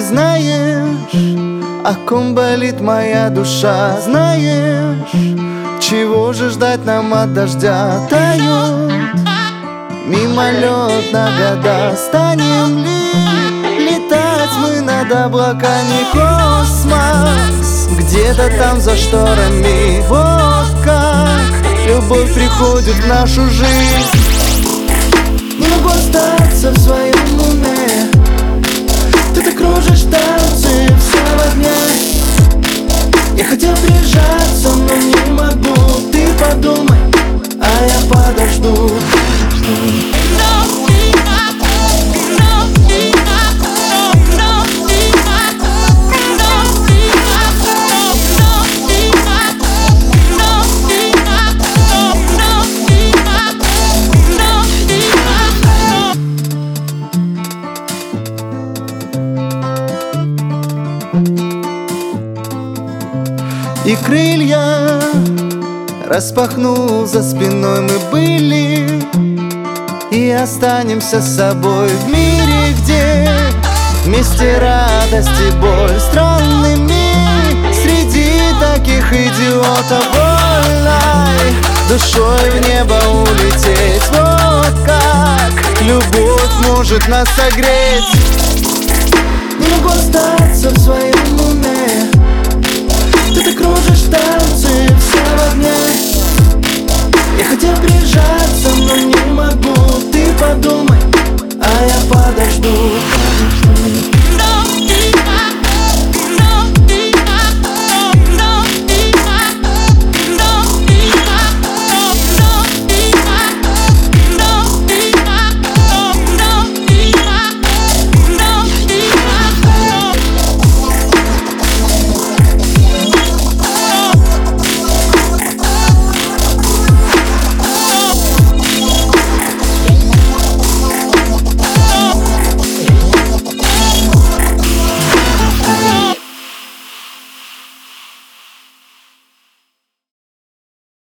знаешь, о ком болит моя душа? Знаешь, чего же ждать нам от дождя? Тают мимолет на года. Станем ли летать мы над облаками? Космос где-то там за шторами. Вот как любовь приходит в нашу жизнь кружишь танцы все в огне Я хотел прижаться, но не могу. Ты подумай, а я подожду И крылья распахнул за спиной мы были. И останемся с собой в мире, где Вместе радость и боль странными. Среди таких идиотов вольной Душой в небо улететь. Вот как любовь может нас согреть. Не могу остаться в своем